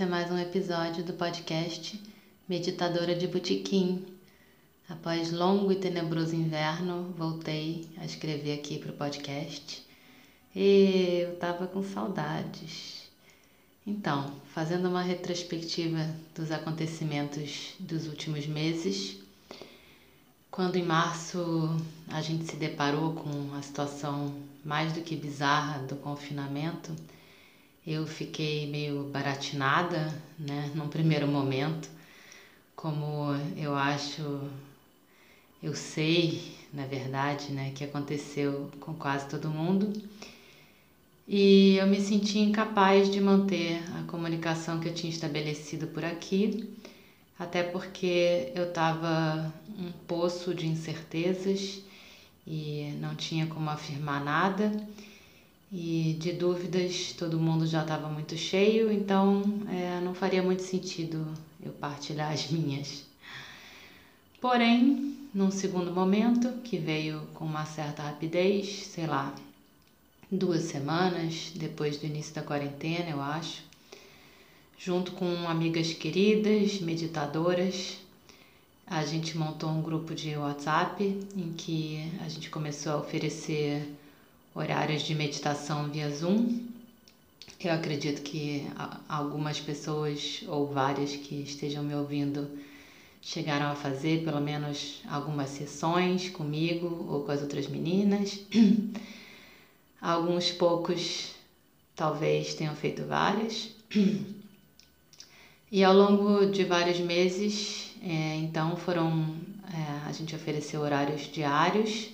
esse é mais um episódio do podcast Meditadora de Botequim. Após longo e tenebroso inverno, voltei a escrever aqui para o podcast e eu tava com saudades. Então, fazendo uma retrospectiva dos acontecimentos dos últimos meses, quando em março a gente se deparou com a situação mais do que bizarra do confinamento, eu fiquei meio baratinada, né, num primeiro momento, como eu acho, eu sei, na verdade, né, que aconteceu com quase todo mundo. E eu me senti incapaz de manter a comunicação que eu tinha estabelecido por aqui, até porque eu estava um poço de incertezas e não tinha como afirmar nada. E de dúvidas todo mundo já estava muito cheio, então é, não faria muito sentido eu partilhar as minhas. Porém, num segundo momento, que veio com uma certa rapidez, sei lá, duas semanas depois do início da quarentena, eu acho, junto com amigas queridas, meditadoras, a gente montou um grupo de WhatsApp em que a gente começou a oferecer horários de meditação via Zoom. Eu acredito que algumas pessoas ou várias que estejam me ouvindo chegaram a fazer pelo menos algumas sessões comigo ou com as outras meninas. Alguns poucos talvez tenham feito várias. E ao longo de vários meses, é, então foram é, a gente ofereceu horários diários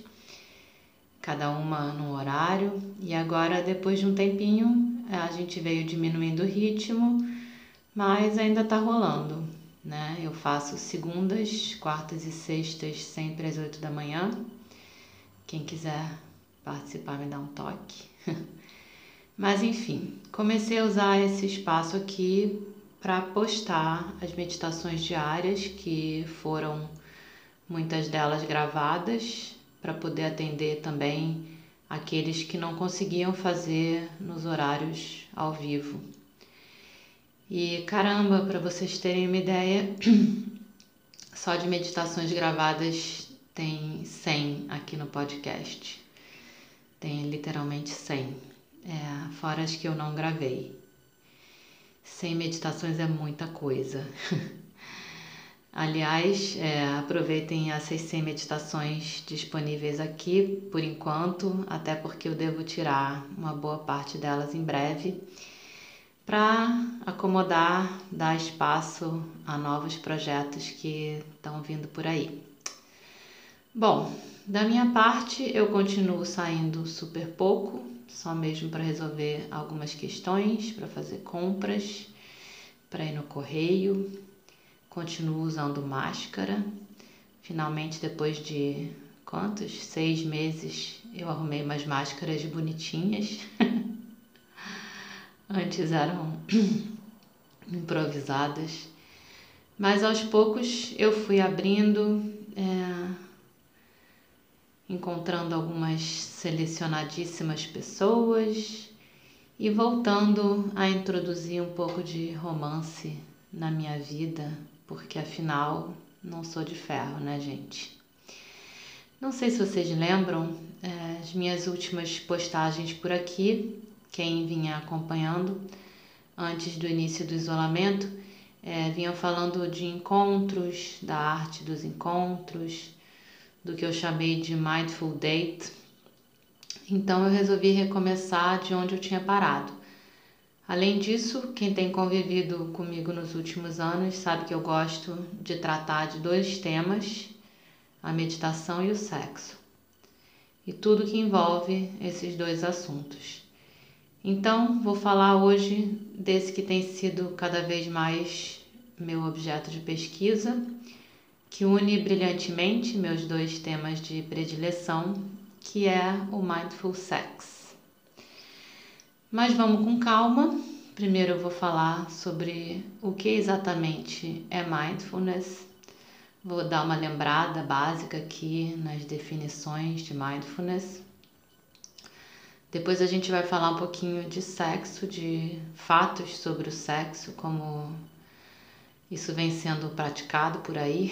cada uma num horário, e agora depois de um tempinho a gente veio diminuindo o ritmo, mas ainda tá rolando, né? Eu faço segundas, quartas e sextas sempre às oito da manhã. Quem quiser participar me dá um toque. mas enfim, comecei a usar esse espaço aqui para postar as meditações diárias que foram muitas delas gravadas para poder atender também aqueles que não conseguiam fazer nos horários ao vivo. E caramba, para vocês terem uma ideia, só de meditações gravadas tem 100 aqui no podcast. Tem literalmente 100, é, fora as que eu não gravei. 100 meditações é muita coisa. Aliás, é, aproveitem as 100 meditações disponíveis aqui por enquanto, até porque eu devo tirar uma boa parte delas em breve, para acomodar, dar espaço a novos projetos que estão vindo por aí. Bom, da minha parte, eu continuo saindo super pouco, só mesmo para resolver algumas questões, para fazer compras, para ir no correio continuo usando máscara. Finalmente, depois de quantos? Seis meses, eu arrumei umas máscaras bonitinhas. Antes eram improvisadas. Mas aos poucos eu fui abrindo, é, encontrando algumas selecionadíssimas pessoas e voltando a introduzir um pouco de romance na minha vida porque afinal não sou de ferro, né, gente? Não sei se vocês lembram é, as minhas últimas postagens por aqui, quem vinha acompanhando antes do início do isolamento, é, vinham falando de encontros, da arte dos encontros, do que eu chamei de Mindful Date. Então eu resolvi recomeçar de onde eu tinha parado. Além disso, quem tem convivido comigo nos últimos anos sabe que eu gosto de tratar de dois temas: a meditação e o sexo, e tudo que envolve esses dois assuntos. Então, vou falar hoje desse que tem sido cada vez mais meu objeto de pesquisa, que une brilhantemente meus dois temas de predileção, que é o mindful sex. Mas vamos com calma. Primeiro eu vou falar sobre o que exatamente é mindfulness. Vou dar uma lembrada básica aqui nas definições de mindfulness. Depois a gente vai falar um pouquinho de sexo, de fatos sobre o sexo, como isso vem sendo praticado por aí,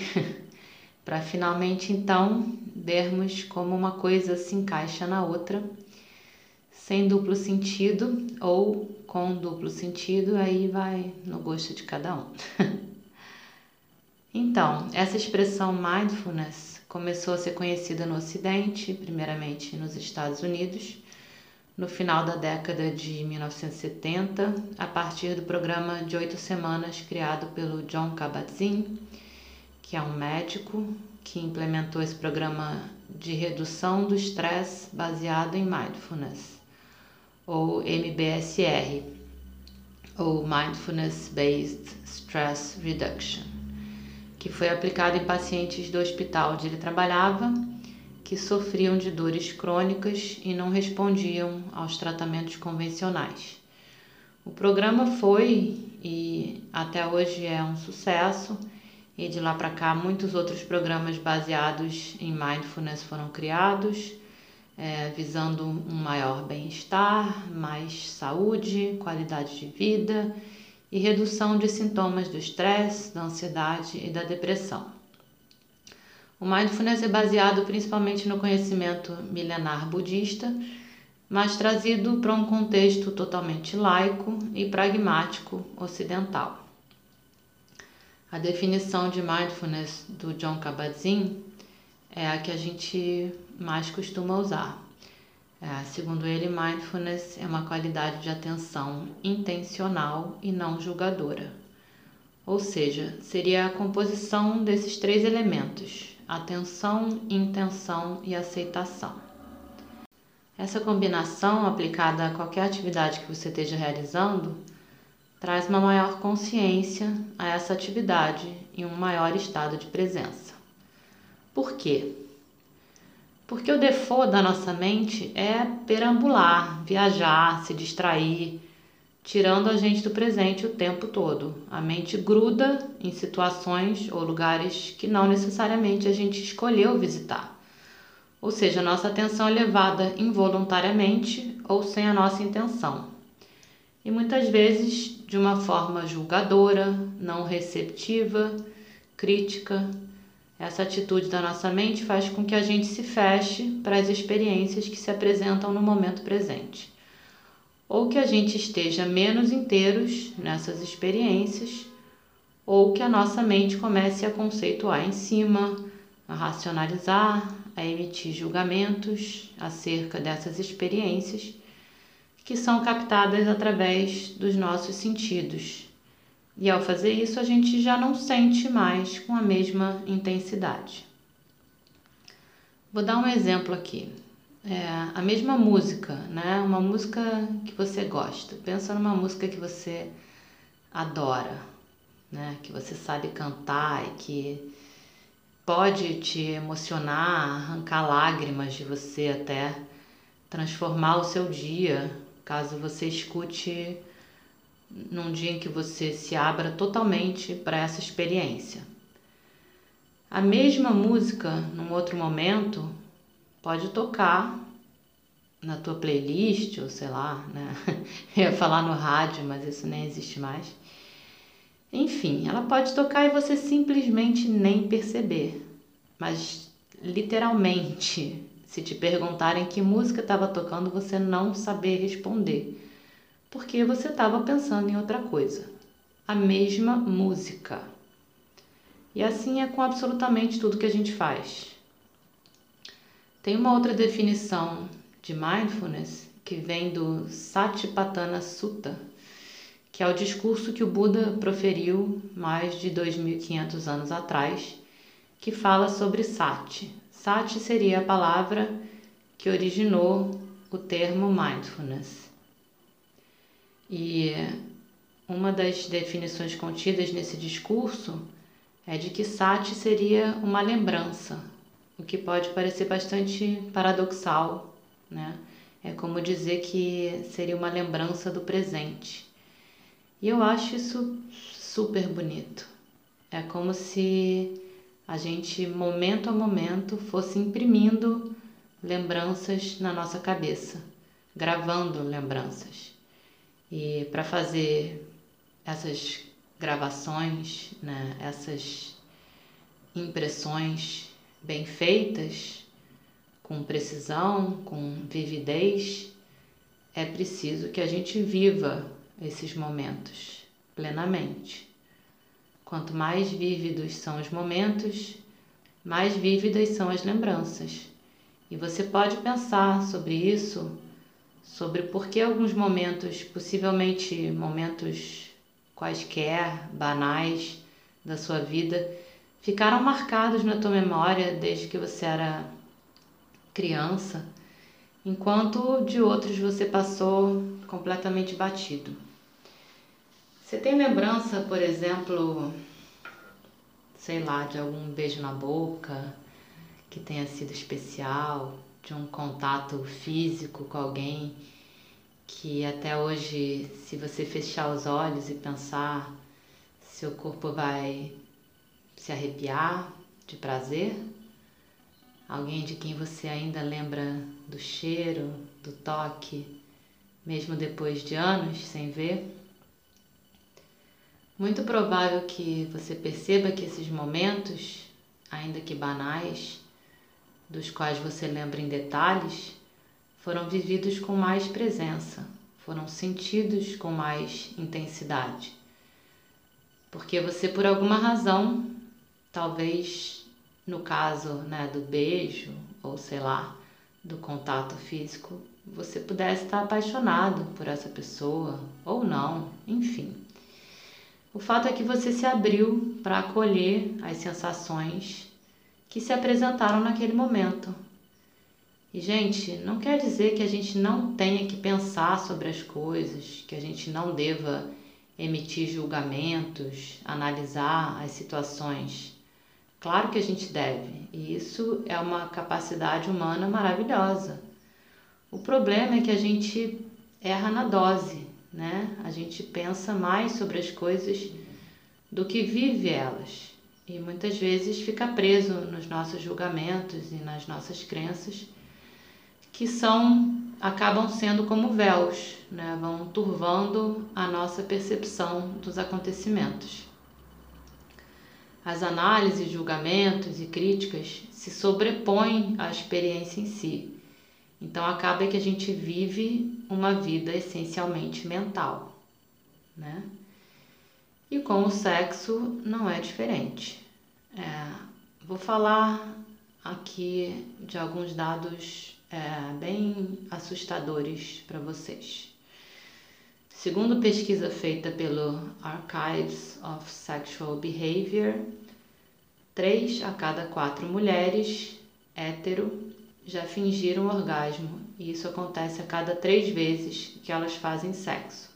para finalmente então vermos como uma coisa se encaixa na outra, sem duplo sentido ou com duplo sentido, aí vai no gosto de cada um. então, essa expressão mindfulness começou a ser conhecida no Ocidente, primeiramente nos Estados Unidos no final da década de 1970, a partir do programa de oito semanas criado pelo John Kabat-Zinn, que é um médico que implementou esse programa de redução do estresse baseado em mindfulness, ou MBSR, ou Mindfulness Based Stress Reduction, que foi aplicado em pacientes do hospital onde ele trabalhava que sofriam de dores crônicas e não respondiam aos tratamentos convencionais. O programa foi e até hoje é um sucesso, e de lá para cá muitos outros programas baseados em mindfulness foram criados, é, visando um maior bem-estar, mais saúde, qualidade de vida e redução de sintomas do estresse, da ansiedade e da depressão. O mindfulness é baseado principalmente no conhecimento milenar budista, mas trazido para um contexto totalmente laico e pragmático ocidental. A definição de mindfulness do John Kabat-Zinn é a que a gente mais costuma usar. É, segundo ele, mindfulness é uma qualidade de atenção intencional e não julgadora. Ou seja, seria a composição desses três elementos: atenção, intenção e aceitação. Essa combinação aplicada a qualquer atividade que você esteja realizando traz uma maior consciência a essa atividade e um maior estado de presença. Por quê? Porque o default da nossa mente é perambular, viajar, se distrair, tirando a gente do presente o tempo todo. A mente gruda em situações ou lugares que não necessariamente a gente escolheu visitar. Ou seja, nossa atenção é levada involuntariamente ou sem a nossa intenção. E muitas vezes de uma forma julgadora, não receptiva, crítica. Essa atitude da nossa mente faz com que a gente se feche para as experiências que se apresentam no momento presente ou que a gente esteja menos inteiros nessas experiências, ou que a nossa mente comece a conceituar em cima, a racionalizar, a emitir julgamentos acerca dessas experiências que são captadas através dos nossos sentidos. E ao fazer isso, a gente já não sente mais com a mesma intensidade. Vou dar um exemplo aqui é, a mesma música, né? Uma música que você gosta. Pensa numa música que você adora, né? Que você sabe cantar e que pode te emocionar, arrancar lágrimas de você até transformar o seu dia, caso você escute num dia em que você se abra totalmente para essa experiência. A mesma música, num outro momento, pode tocar na tua playlist, ou sei lá, né? Eu ia falar no rádio, mas isso nem existe mais. Enfim, ela pode tocar e você simplesmente nem perceber. Mas literalmente, se te perguntarem que música estava tocando, você não saber responder, porque você estava pensando em outra coisa. A mesma música. E assim é com absolutamente tudo que a gente faz. Tem uma outra definição de mindfulness que vem do Satipatthana Sutta, que é o discurso que o Buda proferiu mais de 2500 anos atrás, que fala sobre sati. Sati seria a palavra que originou o termo mindfulness. E uma das definições contidas nesse discurso é de que sati seria uma lembrança, o que pode parecer bastante paradoxal, né? É como dizer que seria uma lembrança do presente. E eu acho isso super bonito. É como se a gente, momento a momento, fosse imprimindo lembranças na nossa cabeça, gravando lembranças. E para fazer essas gravações, né, essas impressões bem feitas, com precisão, com vividez, é preciso que a gente viva esses momentos plenamente. Quanto mais vívidos são os momentos, mais vívidas são as lembranças. E você pode pensar sobre isso, sobre por que alguns momentos, possivelmente momentos quaisquer, banais da sua vida, ficaram marcados na tua memória desde que você era criança, enquanto de outros você passou completamente batido. Você tem lembrança, por exemplo, sei lá, de algum beijo na boca que tenha sido especial, de um contato físico com alguém que até hoje, se você fechar os olhos e pensar, seu corpo vai se arrepiar de prazer? Alguém de quem você ainda lembra do cheiro, do toque, mesmo depois de anos sem ver? Muito provável que você perceba que esses momentos, ainda que banais, dos quais você lembra em detalhes, foram vividos com mais presença, foram sentidos com mais intensidade. Porque você, por alguma razão, talvez no caso né, do beijo, ou sei lá, do contato físico, você pudesse estar apaixonado por essa pessoa, ou não, enfim. O fato é que você se abriu para acolher as sensações que se apresentaram naquele momento. E, gente, não quer dizer que a gente não tenha que pensar sobre as coisas, que a gente não deva emitir julgamentos, analisar as situações. Claro que a gente deve, e isso é uma capacidade humana maravilhosa. O problema é que a gente erra na dose, né? A gente pensa mais sobre as coisas do que vive elas. E muitas vezes fica preso nos nossos julgamentos e nas nossas crenças, que são acabam sendo como véus, né? Vão turvando a nossa percepção dos acontecimentos. As análises, julgamentos e críticas se sobrepõem à experiência em si. Então acaba que a gente vive uma vida essencialmente mental, né? E com o sexo não é diferente. É, vou falar aqui de alguns dados é, bem assustadores para vocês. Segundo pesquisa feita pelo Archives of Sexual Behavior, três a cada quatro mulheres hétero já fingiram orgasmo e isso acontece a cada três vezes que elas fazem sexo.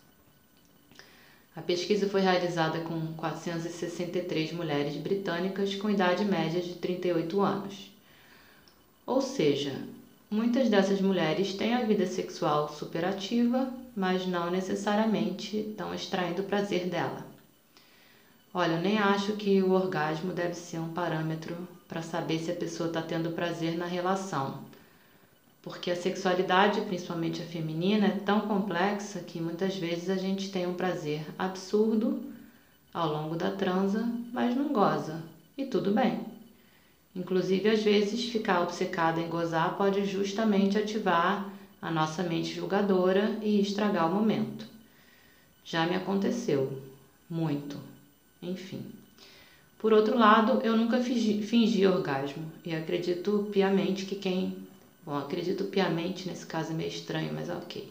A pesquisa foi realizada com 463 mulheres britânicas com idade média de 38 anos. Ou seja, Muitas dessas mulheres têm a vida sexual superativa, mas não necessariamente estão extraindo prazer dela. Olha, eu nem acho que o orgasmo deve ser um parâmetro para saber se a pessoa está tendo prazer na relação. Porque a sexualidade, principalmente a feminina, é tão complexa que muitas vezes a gente tem um prazer absurdo ao longo da transa, mas não goza. E tudo bem. Inclusive, às vezes, ficar obcecado em gozar pode justamente ativar a nossa mente julgadora e estragar o momento. Já me aconteceu, muito, enfim. Por outro lado, eu nunca fingi, fingi orgasmo e acredito piamente que quem. Bom, acredito piamente nesse caso é meio estranho, mas ok.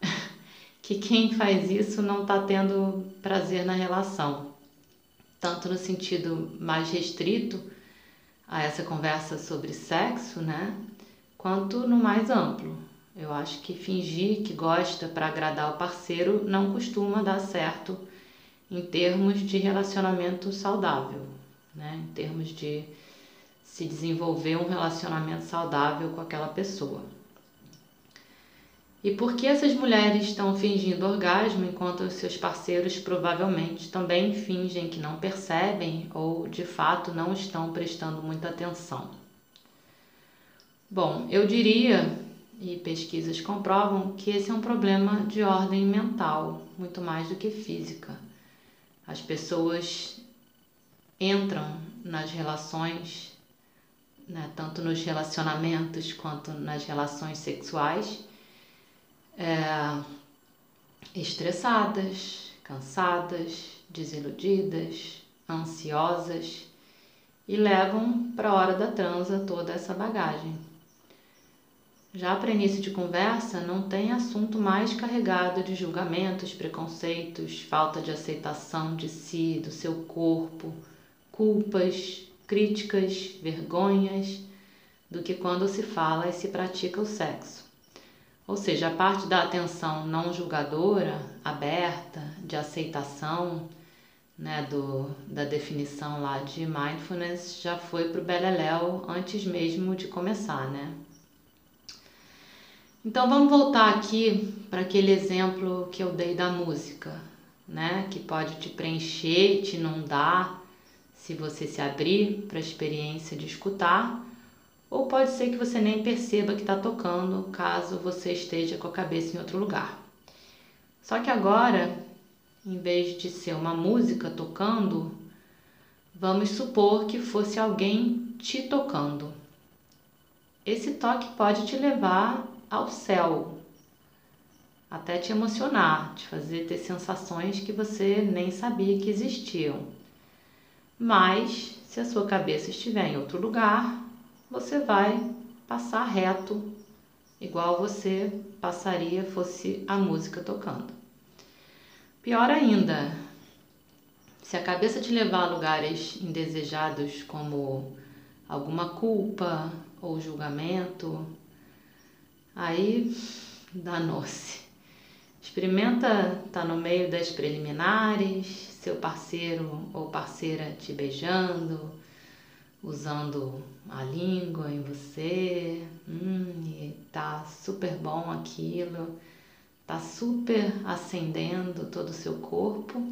que quem faz isso não está tendo prazer na relação, tanto no sentido mais restrito a essa conversa sobre sexo, né? Quanto no mais amplo. Eu acho que fingir que gosta para agradar o parceiro não costuma dar certo em termos de relacionamento saudável, né? Em termos de se desenvolver um relacionamento saudável com aquela pessoa. E por que essas mulheres estão fingindo orgasmo enquanto os seus parceiros provavelmente também fingem que não percebem ou de fato não estão prestando muita atenção? Bom, eu diria, e pesquisas comprovam, que esse é um problema de ordem mental, muito mais do que física. As pessoas entram nas relações, né, tanto nos relacionamentos quanto nas relações sexuais, é, estressadas, cansadas, desiludidas, ansiosas e levam para a hora da transa toda essa bagagem. Já para início de conversa, não tem assunto mais carregado de julgamentos, preconceitos, falta de aceitação de si, do seu corpo, culpas, críticas, vergonhas, do que quando se fala e se pratica o sexo. Ou seja, a parte da atenção não julgadora, aberta, de aceitação, né, do, da definição lá de mindfulness já foi para o Beleléu antes mesmo de começar, né? Então vamos voltar aqui para aquele exemplo que eu dei da música, né? Que pode te preencher te inundar se você se abrir para a experiência de escutar ou pode ser que você nem perceba que está tocando, caso você esteja com a cabeça em outro lugar. Só que agora, em vez de ser uma música tocando, vamos supor que fosse alguém te tocando. Esse toque pode te levar ao céu, até te emocionar, te fazer ter sensações que você nem sabia que existiam. Mas, se a sua cabeça estiver em outro lugar, você vai passar reto, igual você passaria fosse a música tocando. Pior ainda, se a cabeça te levar a lugares indesejados como alguma culpa ou julgamento, aí danou-se. Experimenta estar tá no meio das preliminares, seu parceiro ou parceira te beijando, usando a língua em você, hum, e tá super bom aquilo, tá super acendendo todo o seu corpo.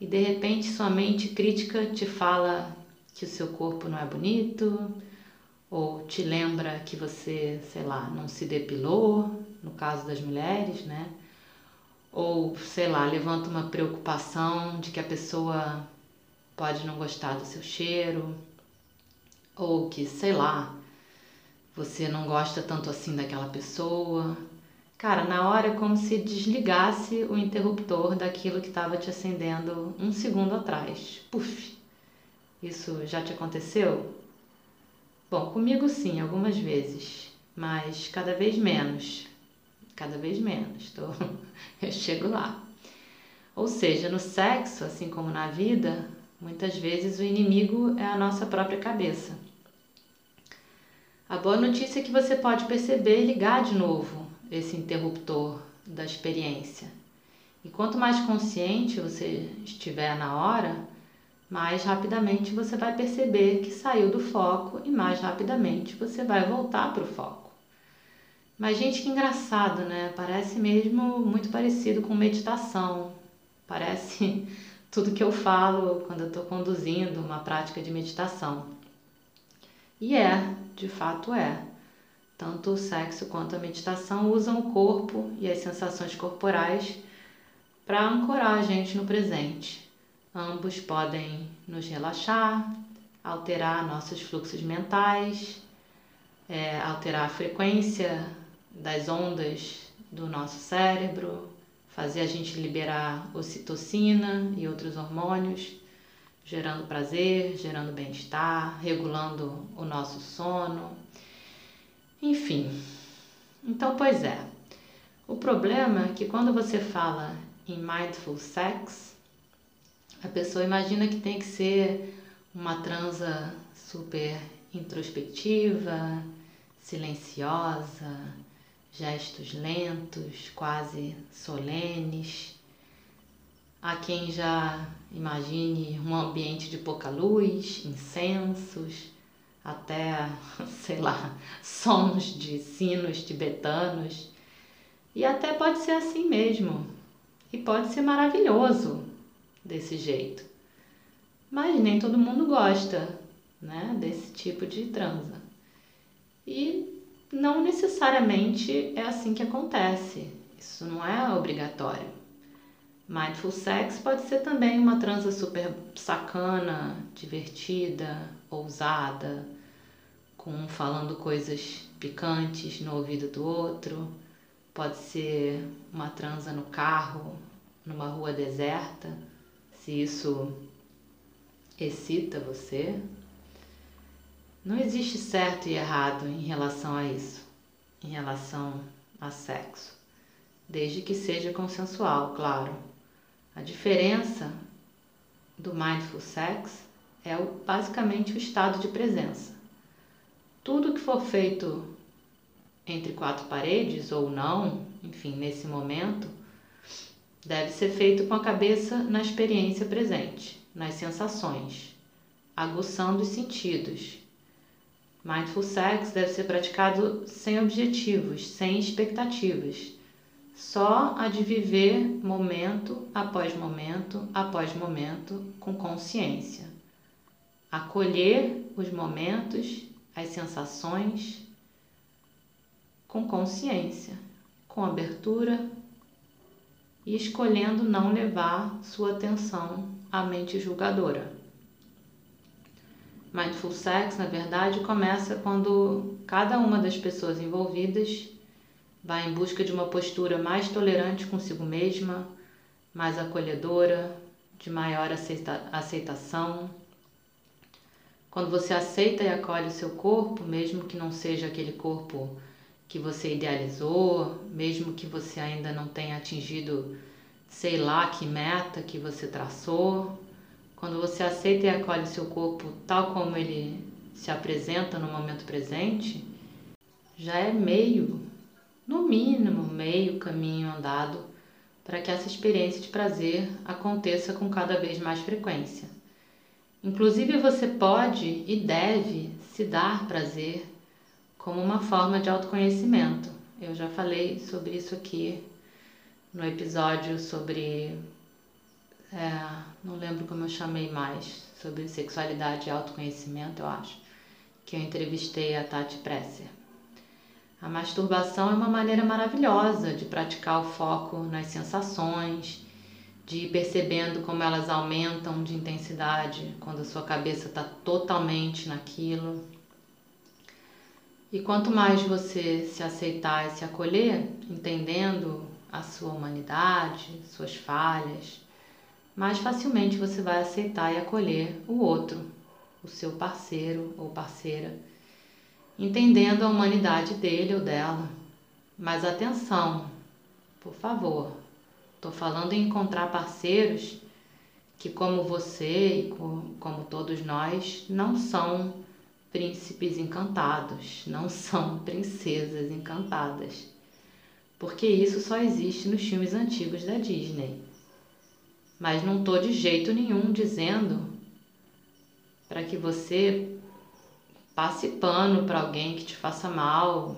E de repente sua mente crítica te fala que o seu corpo não é bonito ou te lembra que você, sei lá, não se depilou, no caso das mulheres, né? Ou, sei lá, levanta uma preocupação de que a pessoa pode não gostar do seu cheiro, ou que, sei lá, você não gosta tanto assim daquela pessoa. Cara, na hora é como se desligasse o interruptor daquilo que estava te acendendo um segundo atrás. Puf! Isso já te aconteceu? Bom, comigo sim, algumas vezes, mas cada vez menos. Cada vez menos. Tô... Eu chego lá. Ou seja, no sexo, assim como na vida, Muitas vezes o inimigo é a nossa própria cabeça. A boa notícia é que você pode perceber e ligar de novo esse interruptor da experiência. E quanto mais consciente você estiver na hora, mais rapidamente você vai perceber que saiu do foco e mais rapidamente você vai voltar para o foco. Mas, gente, que engraçado, né? Parece mesmo muito parecido com meditação. Parece tudo que eu falo quando eu estou conduzindo uma prática de meditação. E é, de fato é. Tanto o sexo quanto a meditação usam o corpo e as sensações corporais para ancorar a gente no presente. Ambos podem nos relaxar, alterar nossos fluxos mentais, é, alterar a frequência das ondas do nosso cérebro, fazer a gente liberar ocitocina e outros hormônios, gerando prazer, gerando bem-estar, regulando o nosso sono. Enfim. Então, pois é. O problema é que quando você fala em mindful sex, a pessoa imagina que tem que ser uma transa super introspectiva, silenciosa, gestos lentos, quase solenes. Há quem já imagine um ambiente de pouca luz, incensos, até, sei lá, sons de sinos tibetanos. E até pode ser assim mesmo. E pode ser maravilhoso desse jeito. Mas nem todo mundo gosta, né, desse tipo de transa. E não necessariamente é assim que acontece. Isso não é obrigatório. Mindful sex pode ser também uma transa super sacana, divertida, ousada, com um falando coisas picantes no ouvido do outro. Pode ser uma transa no carro, numa rua deserta, se isso excita você. Não existe certo e errado em relação a isso, em relação a sexo, desde que seja consensual, claro. A diferença do mindful sex é o, basicamente o estado de presença. Tudo que for feito entre quatro paredes ou não, enfim, nesse momento, deve ser feito com a cabeça na experiência presente, nas sensações, aguçando os sentidos, Mindful sex deve ser praticado sem objetivos, sem expectativas, só a de viver momento após momento após momento com consciência. Acolher os momentos, as sensações com consciência, com abertura e escolhendo não levar sua atenção à mente julgadora. Mindful Sex, na verdade, começa quando cada uma das pessoas envolvidas vai em busca de uma postura mais tolerante consigo mesma, mais acolhedora, de maior aceita aceitação. Quando você aceita e acolhe o seu corpo, mesmo que não seja aquele corpo que você idealizou, mesmo que você ainda não tenha atingido sei lá que meta que você traçou, quando você aceita e acolhe seu corpo tal como ele se apresenta no momento presente, já é meio, no mínimo, meio caminho andado para que essa experiência de prazer aconteça com cada vez mais frequência. Inclusive, você pode e deve se dar prazer como uma forma de autoconhecimento. Eu já falei sobre isso aqui no episódio sobre é, não lembro como eu chamei mais, sobre sexualidade e autoconhecimento, eu acho, que eu entrevistei a Tati Presser. A masturbação é uma maneira maravilhosa de praticar o foco nas sensações, de ir percebendo como elas aumentam de intensidade quando a sua cabeça está totalmente naquilo. E quanto mais você se aceitar e se acolher, entendendo a sua humanidade, suas falhas, mais facilmente você vai aceitar e acolher o outro, o seu parceiro ou parceira, entendendo a humanidade dele ou dela. Mas atenção, por favor, estou falando em encontrar parceiros que, como você e como todos nós, não são príncipes encantados, não são princesas encantadas. Porque isso só existe nos filmes antigos da Disney mas não estou de jeito nenhum dizendo para que você passe pano para alguém que te faça mal,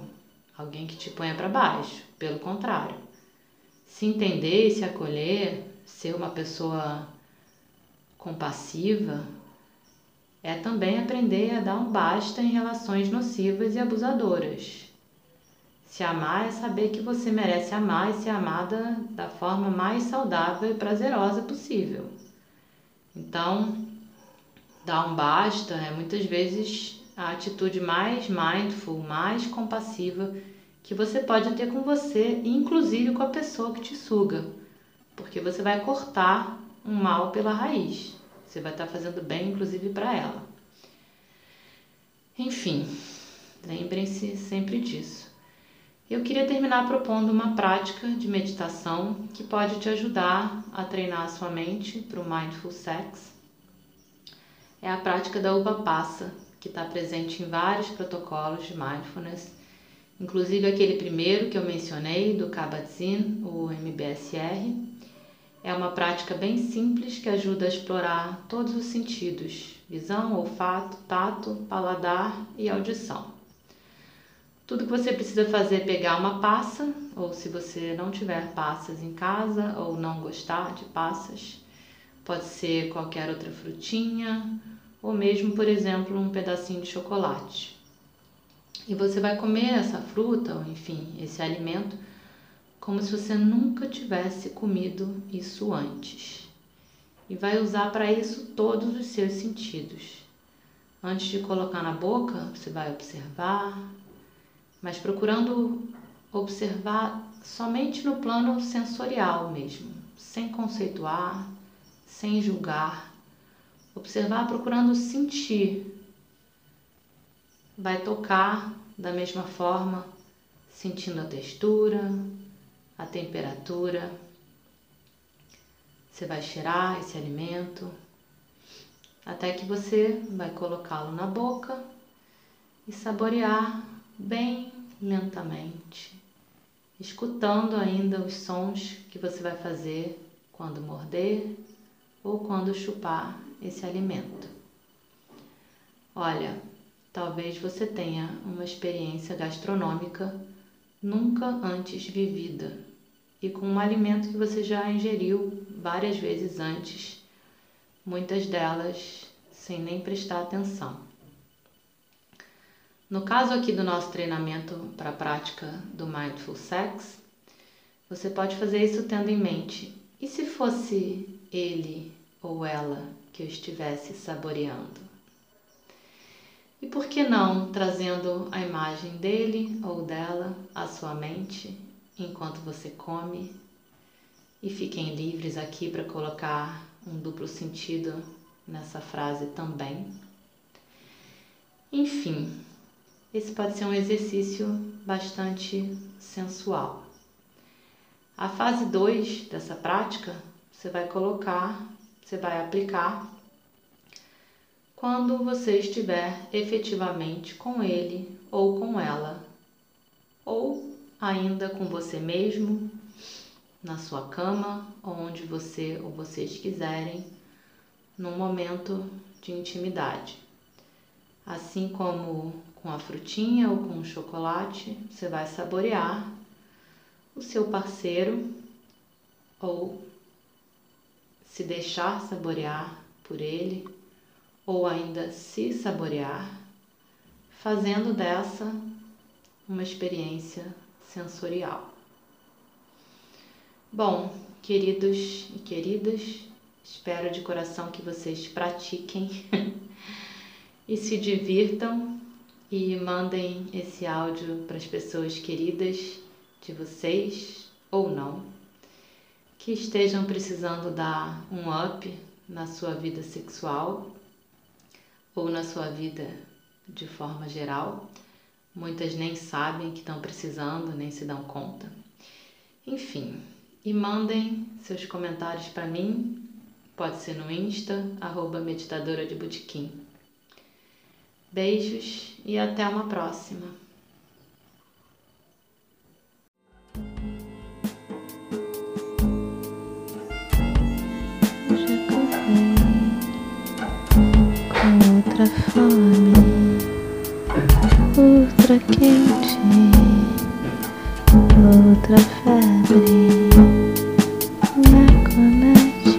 alguém que te ponha para baixo. Pelo contrário, se entender e se acolher, ser uma pessoa compassiva, é também aprender a dar um basta em relações nocivas e abusadoras. Se amar é saber que você merece amar e ser amada da forma mais saudável e prazerosa possível. Então, dar um basta é muitas vezes a atitude mais mindful, mais compassiva que você pode ter com você, inclusive com a pessoa que te suga, porque você vai cortar um mal pela raiz. Você vai estar fazendo bem, inclusive, para ela. Enfim, lembrem-se sempre disso. Eu queria terminar propondo uma prática de meditação que pode te ajudar a treinar a sua mente para o Mindful Sex. É a prática da uva passa, que está presente em vários protocolos de mindfulness, inclusive aquele primeiro que eu mencionei, do Kabat-Zinn, o MBSR. É uma prática bem simples que ajuda a explorar todos os sentidos: visão, olfato, tato, paladar e audição. Tudo que você precisa fazer é pegar uma passa, ou se você não tiver passas em casa ou não gostar de passas, pode ser qualquer outra frutinha, ou mesmo, por exemplo, um pedacinho de chocolate. E você vai comer essa fruta, ou enfim, esse alimento, como se você nunca tivesse comido isso antes. E vai usar para isso todos os seus sentidos. Antes de colocar na boca, você vai observar, mas procurando observar somente no plano sensorial mesmo, sem conceituar, sem julgar. Observar procurando sentir. Vai tocar da mesma forma, sentindo a textura, a temperatura. Você vai cheirar esse alimento até que você vai colocá-lo na boca e saborear bem lentamente, escutando ainda os sons que você vai fazer quando morder ou quando chupar esse alimento. Olha, talvez você tenha uma experiência gastronômica nunca antes vivida e com um alimento que você já ingeriu várias vezes antes, muitas delas sem nem prestar atenção. No caso aqui do nosso treinamento para a prática do Mindful Sex, você pode fazer isso tendo em mente: e se fosse ele ou ela que eu estivesse saboreando? E por que não trazendo a imagem dele ou dela à sua mente enquanto você come? E fiquem livres aqui para colocar um duplo sentido nessa frase também. Enfim, esse pode ser um exercício bastante sensual. A fase 2 dessa prática, você vai colocar, você vai aplicar quando você estiver efetivamente com ele ou com ela, ou ainda com você mesmo, na sua cama, onde você ou vocês quiserem, num momento de intimidade. Assim como com a frutinha ou com o chocolate, você vai saborear o seu parceiro ou se deixar saborear por ele ou ainda se saborear, fazendo dessa uma experiência sensorial. Bom, queridos e queridas, espero de coração que vocês pratiquem e se divirtam e mandem esse áudio para as pessoas queridas de vocês ou não, que estejam precisando dar um up na sua vida sexual ou na sua vida de forma geral. Muitas nem sabem que estão precisando, nem se dão conta. Enfim, e mandem seus comentários para mim, pode ser no Insta, arroba meditadora de. Beijos e até uma próxima! outra fome, outra quente, outra febre. Me acomete,